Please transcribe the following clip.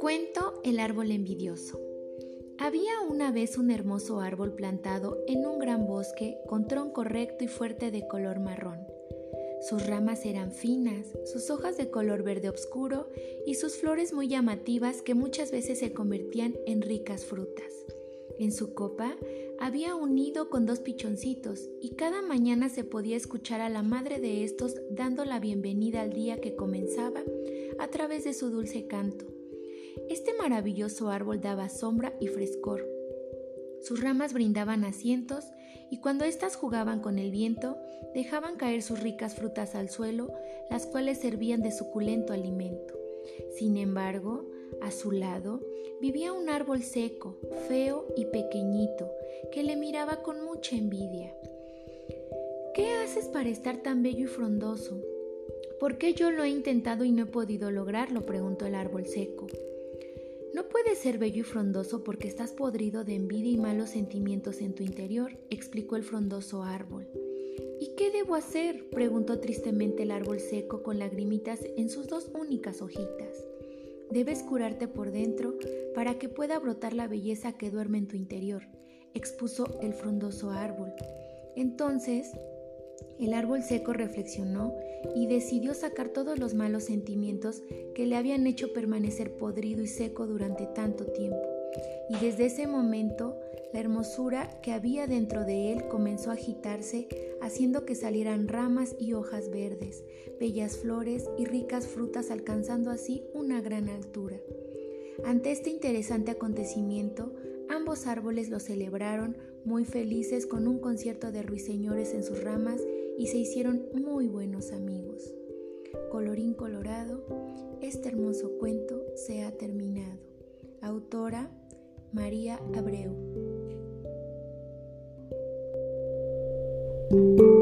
Cuento El árbol envidioso. Había una vez un hermoso árbol plantado en un gran bosque con tronco recto y fuerte de color marrón. Sus ramas eran finas, sus hojas de color verde oscuro y sus flores muy llamativas que muchas veces se convertían en ricas frutas. En su copa había un nido con dos pichoncitos y cada mañana se podía escuchar a la madre de estos dando la bienvenida al día que comenzaba a través de su dulce canto. Este maravilloso árbol daba sombra y frescor. Sus ramas brindaban asientos y cuando éstas jugaban con el viento, dejaban caer sus ricas frutas al suelo, las cuales servían de suculento alimento. Sin embargo, a su lado vivía un árbol seco, feo y pequeñito, que le miraba con mucha envidia. ¿Qué haces para estar tan bello y frondoso? ¿Por qué yo lo he intentado y no he podido lograrlo? preguntó el árbol seco. No puedes ser bello y frondoso porque estás podrido de envidia y malos sentimientos en tu interior, explicó el frondoso árbol. ¿Y qué debo hacer? preguntó tristemente el árbol seco con lagrimitas en sus dos únicas hojitas. Debes curarte por dentro para que pueda brotar la belleza que duerme en tu interior, expuso el frondoso árbol. Entonces, el árbol seco reflexionó y decidió sacar todos los malos sentimientos que le habían hecho permanecer podrido y seco durante tanto tiempo. Y desde ese momento, la hermosura que había dentro de él comenzó a agitarse, haciendo que salieran ramas y hojas verdes, bellas flores y ricas frutas, alcanzando así una gran altura. Ante este interesante acontecimiento, ambos árboles lo celebraron muy felices con un concierto de ruiseñores en sus ramas y se hicieron muy buenos amigos. Colorín colorado, este hermoso cuento se ha terminado. Autora María Abreu. Thank you.